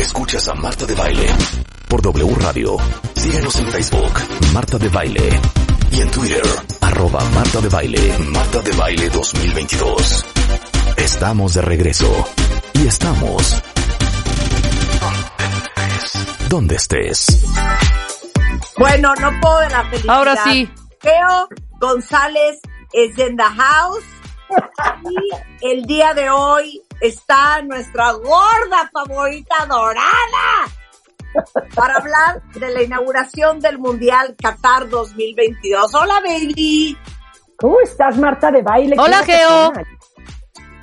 Escuchas a Marta de Baile por W Radio. Síguenos en Facebook, Marta de Baile. Y en Twitter, arroba Marta de Baile, Marta de Baile 2022. Estamos de regreso. Y estamos... Donde estés. Bueno, no puedo de la felicidad. Ahora sí. Geo González es en the house. Y el día de hoy está nuestra gorda favorita dorada para hablar de la inauguración del Mundial Qatar 2022. Hola, baby. ¿Cómo estás, Marta de baile? Hola, ¿Qué Geo.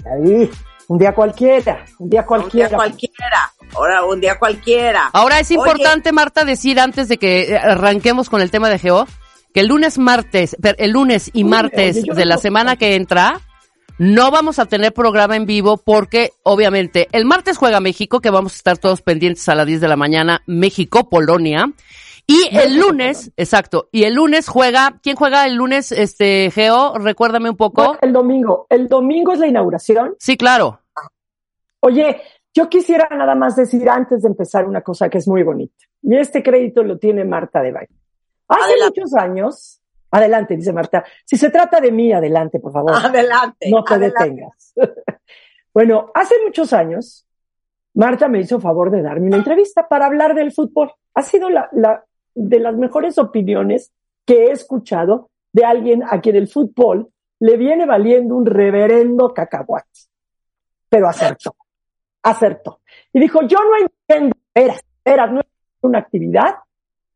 Ahí, un día cualquiera, un día Un cualquiera. día cualquiera. Ahora, un día cualquiera. Ahora es Oye, importante, Marta, decir antes de que eh, arranquemos con el tema de Geo, que el lunes, martes, el lunes y martes oye, de la semana que entra, no vamos a tener programa en vivo porque, obviamente, el martes juega México, que vamos a estar todos pendientes a las 10 de la mañana, México-Polonia. Y el lunes, exacto, y el lunes juega, ¿quién juega el lunes, este, Geo? Recuérdame un poco. El domingo. El domingo es la inauguración. Sí, claro. Oye, yo quisiera nada más decir antes de empezar una cosa que es muy bonita. Y este crédito lo tiene Marta de baile. Hace Adelante. muchos años, adelante, dice Marta. Si se trata de mí, adelante, por favor. Adelante. no te adelante. detengas. bueno, hace muchos años, Marta me hizo favor de darme una entrevista para hablar del fútbol. Ha sido la, la de las mejores opiniones que he escuchado de alguien a quien el fútbol le viene valiendo un reverendo cacahuate. Pero acertó, acertó. Y dijo, yo no entiendo, era, era no es una actividad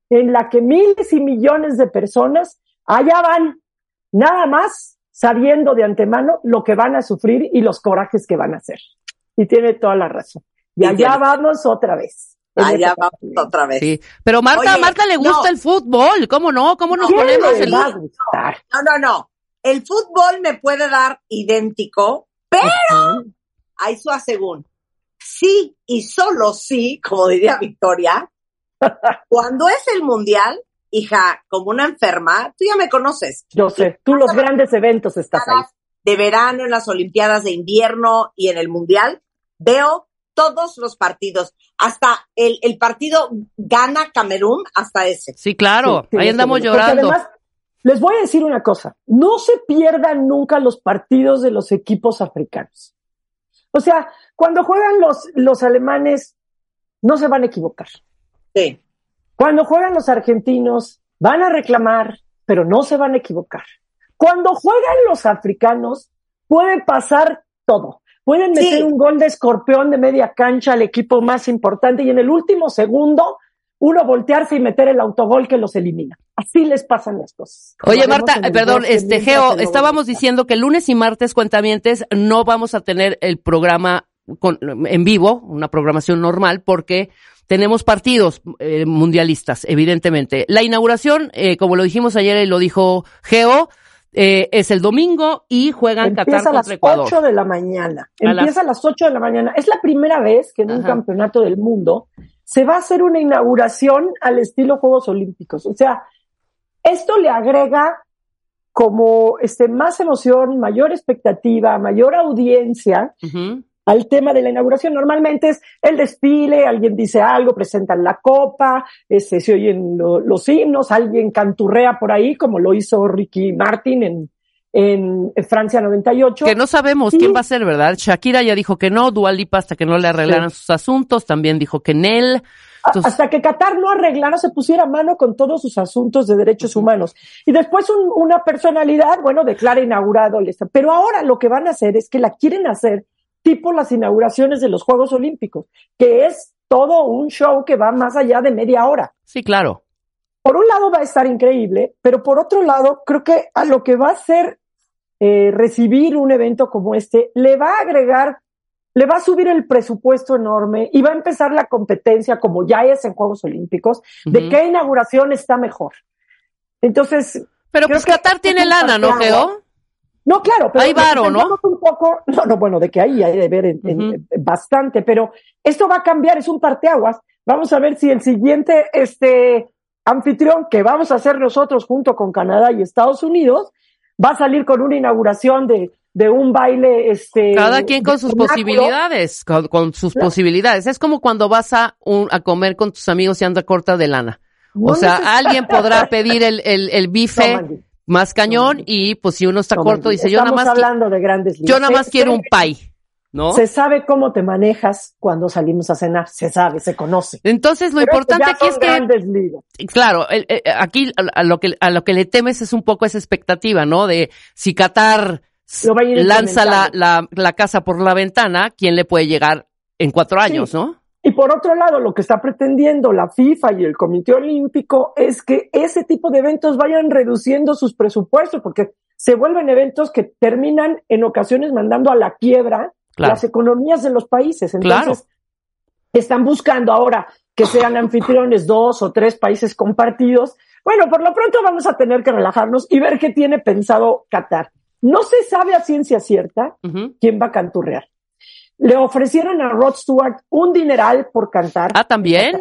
en la que miles y millones de personas allá van, nada más sabiendo de antemano lo que van a sufrir y los corajes que van a hacer. Y tiene toda la razón. Y Y allá vamos otra vez. Allá vamos otra vez. Sí. Pero Marta, Oye, a Marta le gusta no. el fútbol, ¿cómo no? ¿Cómo nos ¿Quién ponemos el... va a gustar? No, no, no. El fútbol me puede dar idéntico, pero hay su según. Sí y solo sí, como diría Victoria, cuando es el mundial, hija, como una enferma, tú ya me conoces. Yo sé, tú los grandes eventos estás ahí. De verano, en las Olimpiadas de invierno y en el mundial, veo todos los partidos, hasta el, el partido gana Camerún, hasta ese. Sí, claro, Sí, ahí andamos. Porque llorando. además, les voy a decir una cosa, no se pierdan nunca los partidos de los equipos africanos. O sea, cuando juegan los, los alemanes, no se van a equivocar. Sí. Cuando juegan los argentinos, van a reclamar, pero no se van a equivocar. Cuando juegan los africanos, puede pasar todo. Pueden meter Sí. un gol de escorpión de media cancha al equipo más importante y en el último segundo uno voltearse y meter el autogol que los elimina. Así les pasan las cosas. Oye, Marta, perdón, este Geo, estábamos diciendo que lunes y martes cuentamientes no vamos a tener el programa con- en vivo, una programación normal, porque tenemos partidos eh, mundialistas, evidentemente. La inauguración, eh, como lo dijimos ayer y lo dijo Geo, eh, es el domingo y juegan Qatar Empieza a las Ecuador. 8 de la mañana. A las- Empieza a las 8 de la mañana. Es la primera vez que en un campeonato del mundo se va a hacer una inauguración al estilo Juegos Olímpicos. O sea, esto le agrega como este más emoción, mayor expectativa, mayor audiencia. Al tema de la inauguración. Normalmente es el desfile, alguien dice algo, presentan la copa, este, se oyen lo- los himnos, alguien canturrea por ahí, como lo hizo Ricky Martin en, en Francia 98. Que no sabemos Sí. quién va a ser, ¿verdad? Shakira ya dijo que no, Dua Lipa hasta que no le arreglaran sus asuntos, también dijo que Nel. Entonces- hasta que Qatar no arreglara, se pusiera a mano con todos sus asuntos de derechos humanos. Y después un- una personalidad, bueno, declara inaugurado el Pero ahora lo que van a hacer es que la quieren hacer tipo las inauguraciones de los Juegos Olímpicos, que es todo un show que va más allá de media hora. Sí, claro. Por un lado va a estar increíble, pero por otro lado, creo que a lo que va a ser eh, recibir un evento como este, le va a agregar le va a subir el presupuesto enorme y va a empezar la competencia, como ya es en Juegos Olímpicos, de qué inauguración está mejor. Entonces, Pero pues Qatar tiene lana, ¿no. Geo? No, claro, pero Hay varo, ¿no? un poco, no, no, bueno, de que ahí hay de ver en- bastante, pero esto va a cambiar, es un parteaguas. Vamos a ver si el siguiente este anfitrión que vamos a hacer nosotros junto con Canadá y Estados Unidos va a salir con una inauguración de, de un baile este Cada quien con sus posibilidades, con, con sus Claro. posibilidades. Es como cuando vas a, un, a comer con tus amigos y anda corta de lana. O sea, alguien podrá pedir el, el, el bife más cañón y pues si uno está no, corto dice yo nada más, hablando de grandes ligas. yo nada más quiero un pie, ¿no? Se sabe cómo te manejas cuando salimos a cenar, se sabe, se conoce. Entonces lo Pero importante aquí es que ligas. claro, el- el- aquí a, a lo que a lo que le temes es un poco esa expectativa, ¿no? De si Qatar lanza la, la, la casa por la ventana, ¿quién le puede llegar en cuatro años, Sí. no? Y por otro lado, lo que está pretendiendo la FIFA y el Comité Olímpico es que ese tipo de eventos vayan reduciendo sus presupuestos, porque se vuelven eventos que terminan en ocasiones mandando a la quiebra Claro. las economías de los países. Entonces, Claro. están buscando ahora que sean anfitriones dos o tres países compartidos. Bueno, por lo pronto vamos a tener que relajarnos y ver qué tiene pensado Qatar. No se sabe a ciencia cierta quién va a canturrear. Le ofrecieron a Rod Stewart un dineral por cantar. Ah, también.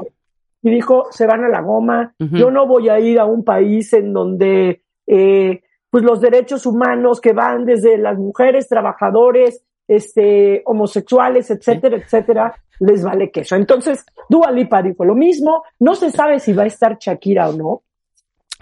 Y dijo, se van a la goma, yo no voy a ir a un país en donde eh, pues los derechos humanos que van desde las mujeres, trabajadores, este, homosexuales, etcétera, etcétera, les vale queso. Entonces, Dua Lipa dijo lo mismo, no se sabe si va a estar Shakira o no.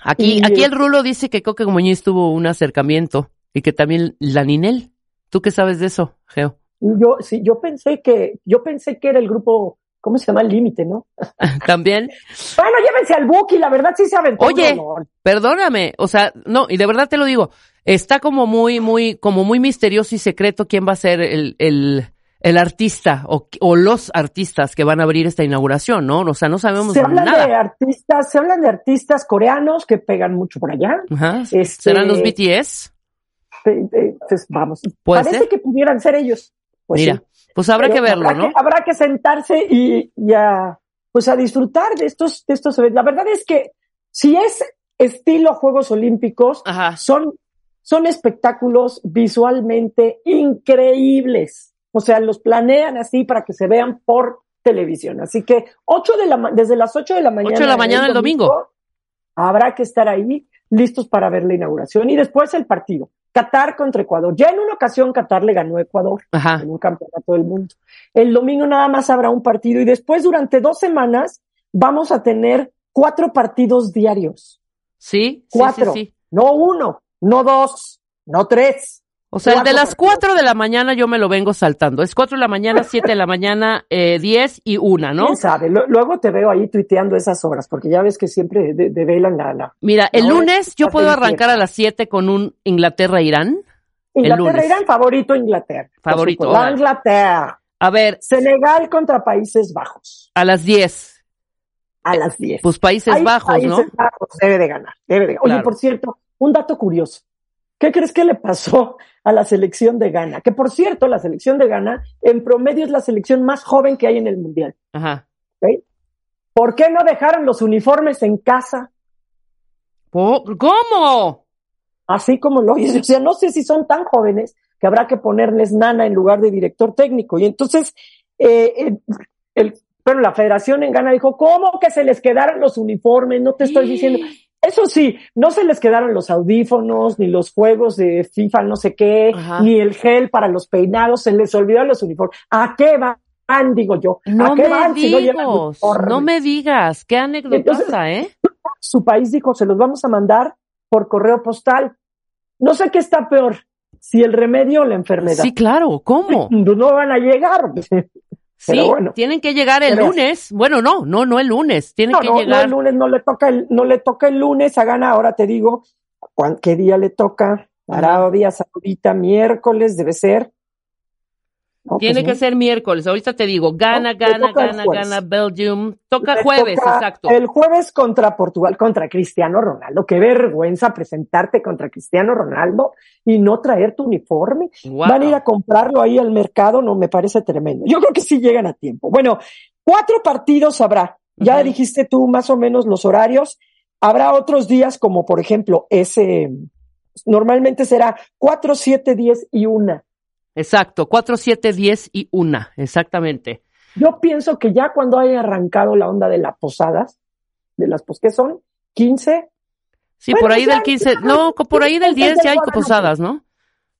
Aquí, Y- aquí el Rulo dice que Coque Muñiz tuvo un acercamiento y que también la Ninel. ¿Tú qué sabes de eso, Geo? Yo, sí, yo pensé que, yo pensé que era el grupo, ¿cómo se llama? El límite, ¿no? También. Bueno, llévense al Buki, la verdad sí se aventó. Oye. Perdóname, o sea, no, y de verdad te lo digo, está como muy, muy, como muy misterioso y secreto quién va a ser el, el, el artista o, o los artistas que van a abrir esta inauguración, ¿no? O sea, no sabemos se hablan de artistas, se hablan de artistas coreanos que pegan mucho por allá. Ajá. Este, ¿Serán los BTS? eh, pues vamos, ¿Puede parece ser? que pudieran ser ellos. Pues Mira, sí. pues habrá Pero que verlo, habrá ¿no? que- habrá que sentarse y, y a, pues a disfrutar de estos, de estos eventos. La verdad es que si es estilo Juegos Olímpicos, Ajá. son, son espectáculos visualmente increíbles. O sea, los planean así para que se vean por televisión. Así que ocho de la, desde las 8 de la mañana. Ocho de la mañana el domingo. Habrá que estar ahí listos para ver la inauguración y después el partido. Qatar contra Ecuador. Ya en una ocasión Qatar le ganó a Ecuador Ajá. en un campeonato del mundo. El domingo nada más habrá un partido y después durante dos semanas vamos a tener cuatro partidos diarios. Sí, sí, Cuatro. sí, sí. No uno, no dos, no tres. O sea, el de las partidos. cuatro de la mañana yo me lo vengo saltando. Es cuatro de la mañana, siete de la mañana, eh, diez y una, ¿no? ¿Quién sabe? Luego te veo ahí tuiteando esas horas, porque ya ves que siempre de- develan la, la Mira, el lunes yo puedo arrancar a las siete con un Inglaterra-Irán. Inglaterra, lunes. Irán, favorito Inglaterra. Favorito. La. Inglaterra. A ver, Senegal contra Países Bajos. a las diez. A las 10. Pues Países Ahí Bajos, ¿no? Países Bajos debe de ganar. Debe de ganar. Oye, Claro. por cierto, un dato curioso. ¿Qué crees que le pasó a la selección de Ghana? Que por cierto, la selección de Ghana en promedio es la selección más joven que hay en el mundial. Ajá. ¿Por qué no dejaron los uniformes en casa? ¿Cómo? Así como lo oyes. O sea, no sé si son tan jóvenes que habrá que ponerles nana en lugar de director técnico. Y entonces, eh, el, el- bueno, la federación en Ghana dijo, ¿cómo que se les quedaron los uniformes? No te estoy diciendo. Eso sí, no se les quedaron los audífonos, ni los juegos de FIFA, no sé qué, Ajá. ni el gel para los peinados, se les olvidó los uniformes. ¿A qué van, digo yo? ¿A qué me van si no llevan uniforme? no me digas, qué anécdota, ¿eh? Su país dijo, se los vamos a mandar por correo postal. No sé qué está peor, si el remedio o la enfermedad. Sí, claro, ¿cómo? No van a llegar. Sí, bueno. tienen que llegar el Pero- lunes. Bueno, no, no, no el lunes, tienen No, que no, no, llegar. el lunes no le toca el, no le toca el lunes a Gana, ahora te digo, ¿cuán- ¿qué día le toca? Arabia Saudita, miércoles debe ser. No, Tiene pues que no. ser miércoles. Ahorita te digo, gana, No, gana, gana, gana Belgium. Toca jueves, toca exacto. El jueves contra Portugal, contra Cristiano Ronaldo. Qué vergüenza presentarte contra Cristiano Ronaldo y no traer tu uniforme. Wow. Van a ir a comprarlo ahí al mercado, no me parece tremendo. Yo creo que sí llegan a tiempo. Bueno, cuatro partidos habrá. Ya dijiste tú más o menos los horarios. Habrá otros días como por ejemplo ese, normalmente será 4, 7, 10 y una. Exacto, 4, 7, 10 y una, exactamente. Yo pienso que ya cuando haya arrancado la onda de las posadas, de las pos que son 15, Sí, Bueno, por ahí ya, del 15, no, por ahí del desde 10 ya hay posadas, ¿no?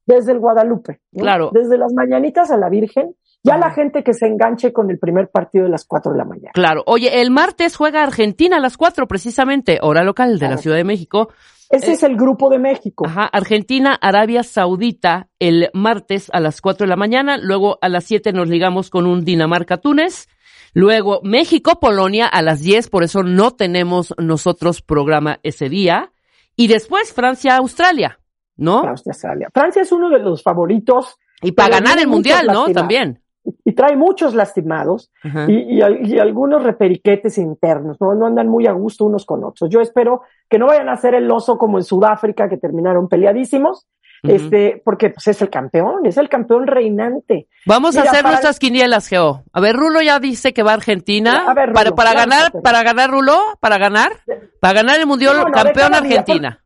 desde el Guadalupe. ¿no? Claro. Desde las mañanitas a la Virgen, ya la gente que se enganche con el primer partido de las 4 de la mañana. Claro. Oye, el martes juega Argentina a las 4, precisamente, hora local de la. Ciudad de México. Ese Eh, es el grupo de México. Ajá, Argentina, Arabia Saudita el martes a las 4 de la mañana, luego a las 7 nos ligamos con un Dinamarca-Túnez, luego México-Polonia a las 10, por eso no tenemos nosotros programa ese día, y después Francia-Australia, ¿no? Francia, Australia. Francia es uno de los favoritos Y para ganar el Mundial, ¿no? También. Y trae muchos lastimados y, y al- y algunos reperiquetes internos, ¿no? no andan muy a gusto unos con otros. Yo espero que no vayan a hacer el oso como en Sudáfrica, que terminaron peleadísimos, este, porque pues, es el campeón, es el campeón reinante. Vamos a hacer para- nuestras quinielas, Geo. A ver, Rulo ya dice que va a Argentina. A ver, Rulo, para para claro, ganar, pero- para ganar, Rulo, para ganar, para ganar el Mundial, No, no, de campeón día, Argentina.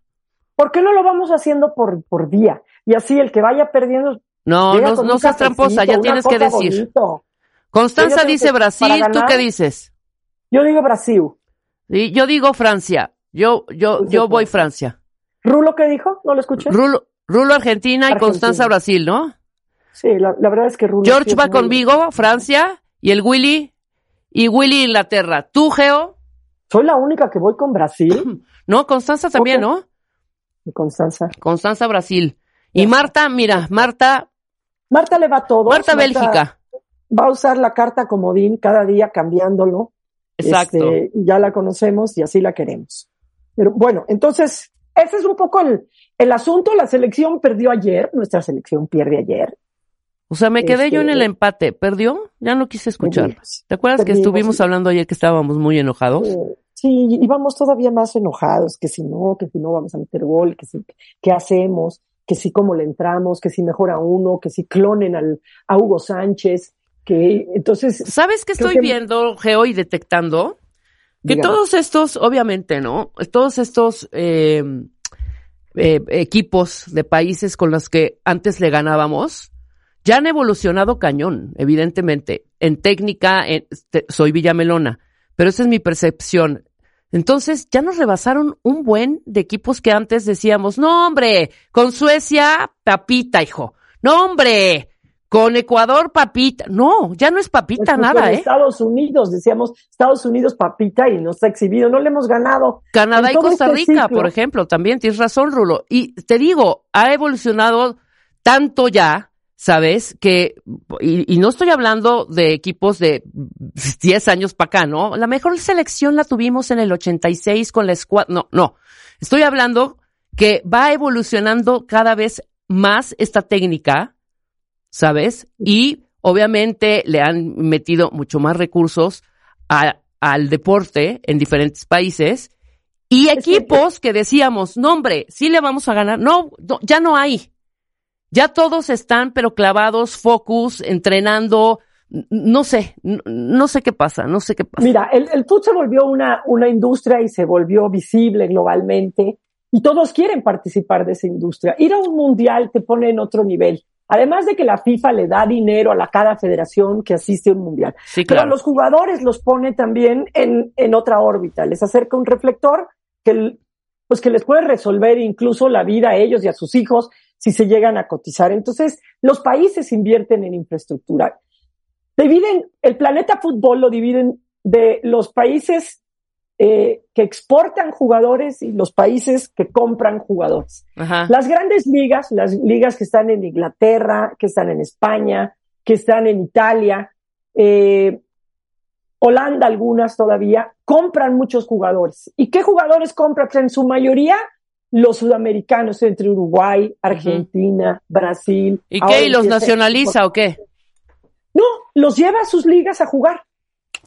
¿Por qué no lo vamos haciendo por, por día? Y así el que vaya perdiendo. No, llega no, seas tramposa, ya tienes que decir. bonito. Constanza dice que Brasil, ¿tú qué dices? Yo digo Brasil. Sí, yo digo Francia. Yo, yo, Pues yo voy Francia. ¿Rulo qué dijo? ¿No lo escuché? Rulo, Rulo Argentina y. Constanza Brasil, ¿no? Sí, la, la verdad es que Rulo. George sí va conmigo, Francia, y el Willy, y Willy Inglaterra. ¿Tú, Geo? Soy la única que voy con Brasil. No, Constanza también. ¿no? Constanza. Constanza Brasil. Y. Marta, mira, Marta, Marta le va a todo. Marta Bélgica. Va a usar la carta comodín cada día cambiándolo. Exacto. Este, ya la conocemos y así la queremos. Pero bueno, entonces, ese es un poco el, el asunto. La selección perdió ayer, nuestra selección pierde ayer. O sea, me quedé yo en Este- el empate. ¿Perdió? Ya no quise escuchar. Perdimos. ¿Te acuerdas que estuvimos sí. hablando ayer que estábamos muy enojados? Eh, Sí, íbamos todavía más enojados, que si no, que si no vamos a meter gol, que si, qué hacemos, que si cómo le entramos, que si mejora uno, que si clonen al, a Hugo Sánchez, que entonces, ¿Sabes qué estoy que- viendo, Geo, y detectando? Que todos estos, obviamente, ¿no? Todos estos eh, eh, equipos de países con los que antes le ganábamos, ya han evolucionado cañón, evidentemente. En técnica, en- te- soy Villamelona, pero esa es mi percepción. Entonces, ya nos rebasaron un buen de equipos que antes decíamos, no, hombre, con Suecia, papita, hijo. No, hombre, con Ecuador, papita. No, ya no es papita nada, ¿eh? Estados Unidos, decíamos Estados Unidos papita y nos ha exhibido, no le hemos ganado. Canadá y Costa este Rica, ciclo. por ejemplo, también tienes razón, Rulo. Y te digo, ha evolucionado tanto ya, ¿sabes? Que, y, y no estoy hablando de equipos de 10 años para acá, ¿no? La mejor selección la tuvimos en el 86 con la escuadra. No, no. Estoy hablando que va evolucionando cada vez más esta técnica, ¿sabes? Y obviamente le han metido mucho más recursos a- al deporte en diferentes países y equipos que decíamos, no hombre, sí le vamos a ganar. No, no, ya no hay. Ya todos están, pero clavados, focus, entrenando. No sé, no sé qué pasa, no sé qué pasa. Mira, el, el se volvió una, una industria y se volvió visible globalmente y todos quieren participar de esa industria. Ir a un mundial te pone en otro nivel. Además de que la FIFA le da dinero a la cada federación que asiste a un mundial. Sí, Pero a claro. los jugadores los pone también en, en otra órbita. Les acerca un reflector que, pues que les puede resolver incluso la vida a ellos y a sus hijos si se llegan a cotizar. Entonces, los países invierten en infraestructura. Dividen, el planeta fútbol lo dividen de los países eh, que exportan jugadores y los países que compran jugadores. Ajá. Las grandes ligas, las ligas que están en Inglaterra, que están en España, que están en Italia, eh, Holanda algunas todavía, compran muchos jugadores. ¿Y qué jugadores compran? Pues en su mayoría los sudamericanos entre Uruguay, Argentina, Brasil. ¿Y qué? ¿Y los nacionaliza o qué? los lleva a sus ligas a jugar.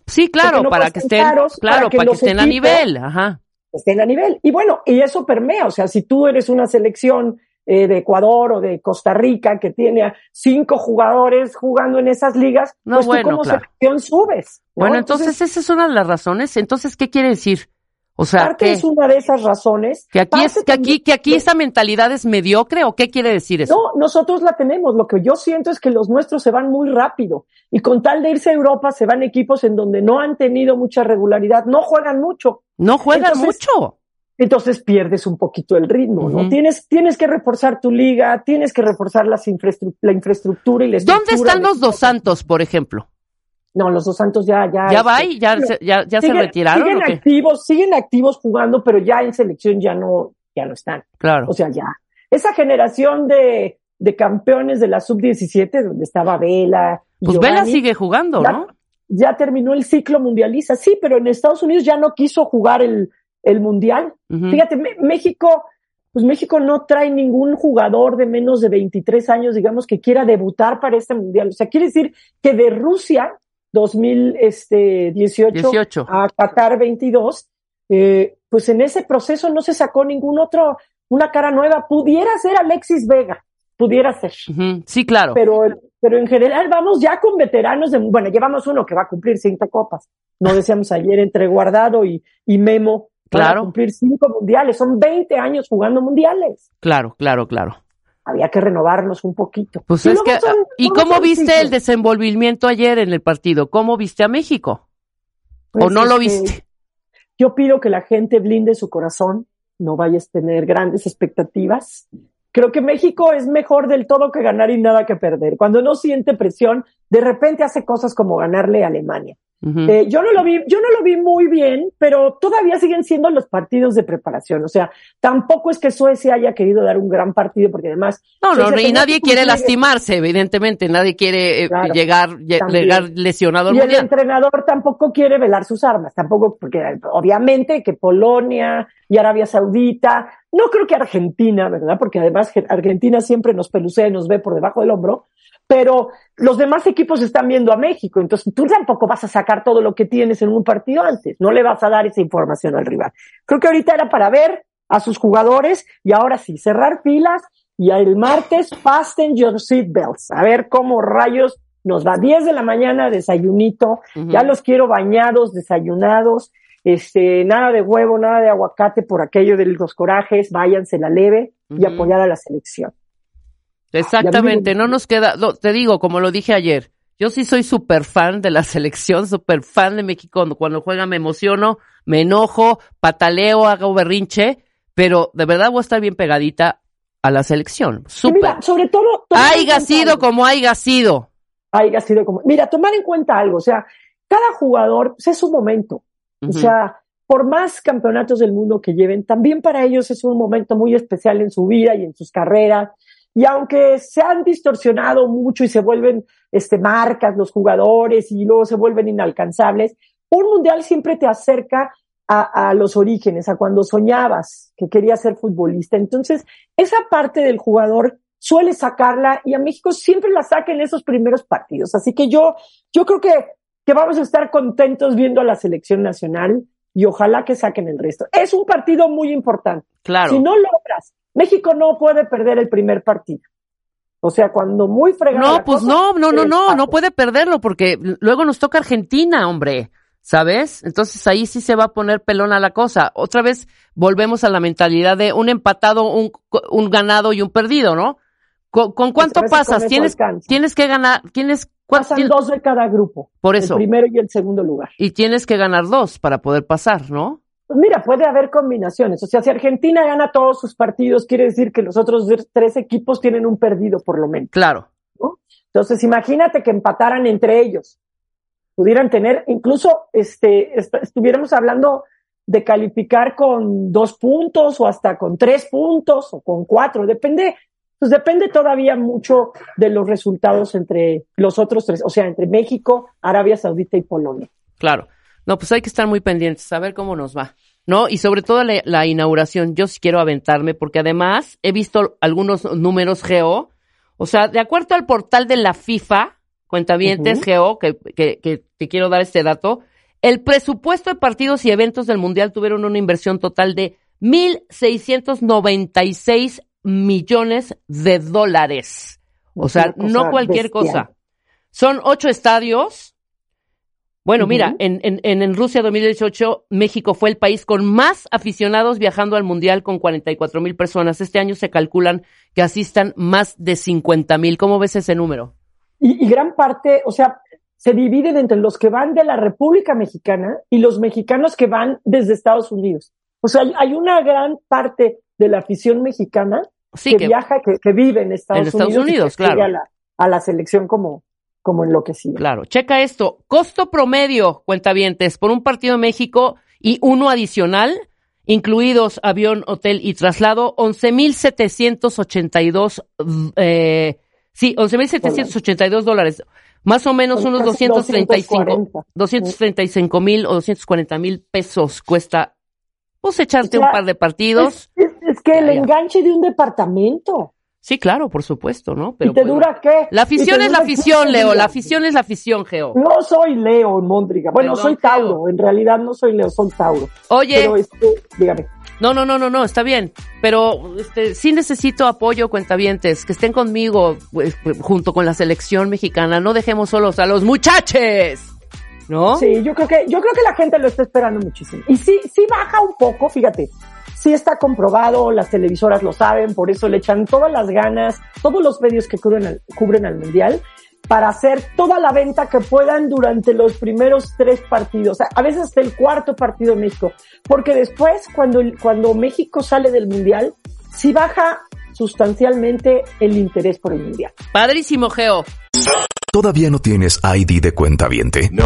Sí, claro, no para que estén, caros, claro, para que para que los estén a nivel, ajá. estén a nivel. Y bueno, y eso permea, o sea, si tú eres una selección eh, de Ecuador o de Costa Rica que tiene a cinco jugadores jugando en esas ligas, No, pues bueno, tú como claro. selección subes. ¿no? Bueno, entonces, esa es una de las razones. Entonces, ¿qué quiere decir? O sea, parte que, es una de esas razones. que aquí es, que aquí, que aquí esa mentalidad es mediocre o qué quiere decir eso? No, nosotros la tenemos. Lo que yo siento es que los nuestros se van muy rápido. Y con tal de irse a Europa, se van equipos en donde no han tenido mucha regularidad, no juegan mucho. No juegan Entonces, mucho. Entonces pierdes un poquito el ritmo, ¿no? Tienes, tienes que reforzar tu liga, tienes que reforzar las infraestru- la infraestructura y la ¿Dónde estructura están de- los dos santos, por ejemplo? No, los dos santos ya, ya. ¿Ya este, va y ya, se, ya, ya se retiraron Siguen activos, siguen activos jugando, pero ya en selección ya no, ya no están. Claro. O sea, ya. Esa generación de, de campeones de la sub-17, donde estaba Vela. Pues Vela sigue jugando, ya, ¿no? ya terminó el ciclo mundialista. Sí, pero en Estados Unidos ya no quiso jugar el, el mundial. Fíjate, México, pues México no trae ningún jugador de menos de 23 años, digamos, que quiera debutar para este mundial. O sea, quiere decir que de Rusia 2018 18. a Qatar 22, eh, pues en ese proceso no se sacó ningún otro, una cara nueva. Pudiera ser Alexis Vega, pudiera ser. Sí, claro. Pero, pero en general vamos ya con veteranos de, bueno, llevamos uno que va a cumplir cinco copas. No decíamos ayer entre Guardado y, y Memo. Claro. cumplir cinco mundiales. Son 20 años jugando mundiales. Claro, claro, claro. Había que renovarnos un poquito. Pues Y es que, son- ¿y cómo viste el desenvolvimiento ayer en el partido? ¿Cómo viste a México? ¿O Pues, no lo este, viste? Yo pido que la gente blinde su corazón, no vayas a tener grandes expectativas. Creo que México es mejor del todo que ganar y nada que perder. Cuando no siente presión, de repente hace cosas como ganarle a Alemania. Eh, yo no lo vi, yo no lo vi muy bien, pero todavía siguen siendo los partidos de preparación. O sea, tampoco es que Suecia haya querido dar un gran partido, porque además. No, no, Suecia y tenía nadie quiere lastimarse, evidentemente. Nadie quiere eh, Claro, llegar, llegar lesionado al Y el entrenador tampoco quiere velar sus armas, tampoco, porque obviamente que Polonia y Arabia Saudita, no creo que Argentina, ¿verdad? Porque además Argentina siempre nos pelucea y nos ve por debajo del hombro, pero los demás equipos están viendo a México, entonces tú tampoco vas a sacar todo lo que tienes en un partido antes, no le vas a dar esa información al rival. Creo que ahorita era para ver a sus jugadores y ahora sí, cerrar pilas y el martes fasten your seatbelts, a ver cómo rayos nos va. 10 de la mañana, desayunito, ya los quiero bañados, desayunados, este, nada de huevo, nada de aguacate por aquello de los corajes, váyanse la leve y apoyar a la selección. Exactamente, me- no nos queda, te digo, como lo dije ayer, yo sí soy súper fan de la selección, súper fan de México. Cuando, juega me emociono, me enojo, pataleo, hago berrinche, pero de verdad voy a estar bien pegadita a la selección. Súper. sobre todo, Haiga sido algo. como haiga sido. haya sido como, mira, tomar en cuenta algo, o sea, cada jugador pues, es su momento. O sea, por más campeonatos del mundo que lleven, también para ellos es un momento muy especial en su vida y en sus carreras. Y aunque se han distorsionado mucho y se vuelven este, marcas los jugadores y luego se vuelven inalcanzables, un mundial siempre te acerca a, a los orígenes, a cuando soñabas que querías ser futbolista. Entonces, esa parte del jugador suele sacarla y a México siempre la saca en esos primeros partidos. Así que yo, yo creo que, que vamos a estar contentos viendo a la selección nacional y ojalá que saquen el resto. Es un partido muy importante. Claro. Si no logras, México no puede perder el primer partido. O sea, cuando muy fregada No, pues cosa, no, no, no, no, no puede perderlo porque luego nos toca Argentina, hombre, ¿sabes? Entonces ahí sí se va a poner pelón a la cosa. Otra vez volvemos a la mentalidad de un empatado, un, un ganado y un perdido, ¿no? ¿Con, con cuánto con pasas? Tienes, alcanza. tienes que ganar, tienes, Pasan tien- dos de cada grupo. por eso, El primero y el segundo lugar. y tienes que ganar dos para poder pasar, ¿no? Pues mira, puede haber combinaciones. O sea, si Argentina gana todos sus partidos, quiere decir que los otros tres equipos tienen un perdido por lo menos. Claro. ¿no? Entonces, imagínate que empataran entre ellos. Pudieran tener, incluso, este, est- estuviéramos hablando de calificar con dos puntos o hasta con tres puntos o con cuatro. Depende, pues depende todavía mucho de los resultados entre los otros tres, o sea, entre México, Arabia Saudita y Polonia. Claro. No, pues hay que estar muy pendientes, a ver cómo nos va. ¿No? Y sobre todo la, la inauguración, yo sí quiero aventarme, porque además he visto algunos números geo. O sea, de acuerdo al portal de la FIFA, cuentavientes, Ujú. Geo, que, que, que te quiero dar este dato. El presupuesto de partidos y eventos del Mundial tuvieron una inversión total de 1.696 millones de dólares. O Es sea, no cualquier bestial. cosa. Son ocho estadios. Bueno, mira, en, en, en, en Rusia 2018, México fue el país con más aficionados viajando al Mundial con 44 mil personas. Este año se calculan que asistan más de 50 mil. ¿Cómo ves ese número? Y, y gran parte, o sea, se dividen entre los que van de la República Mexicana y los mexicanos que van desde Estados Unidos. O sea, hay, hay una gran parte de la afición mexicana Sí, que, que viaja, que, que vive en Estados, En Estados Unidos, y que Unidos, sigue claro. A la, a la selección como, como enloquecida. Claro, checa esto. Costo promedio, cuentavientes, por un partido de México y uno adicional, incluidos avión, hotel y traslado, 11.782, eh, sí, 11.782 dólares. Más o menos Son unos casi 235, 240. 235 mil o 240 mil pesos cuesta, pues echarte O sea, un par de partidos. Es, es- es que el Ya, ya. enganche de un departamento. Sí, claro, por supuesto, ¿no? ¿Y te bueno. dura qué? La afición es la afición, 15 Leo, la afición es la afición, Geo. No soy Leo Mondriga. Bueno, Perdón, soy Tauro. En realidad no soy Leo, soy Tauro. Oye, Pero este, dígame. No, no, no, no, no, está bien. Pero este, sí necesito apoyo, cuentavientes, que estén conmigo pues, pues, junto con la selección mexicana. No dejemos solos a los muchachos. ¿No? Sí, yo creo que, yo creo que la gente lo está esperando muchísimo. Y sí, sí baja un poco, fíjate. Sí está comprobado, las televisoras lo saben, por eso le echan todas las ganas, todos los medios que cubren al, cubren al mundial, para hacer toda la venta que puedan durante los primeros tres partidos, a veces hasta el cuarto partido de México, porque después, cuando, cuando México sale del mundial, sí baja sustancialmente el interés por el mundial. Padrísimo, Geo. ¿Todavía no tienes ID de cuenta viente? No.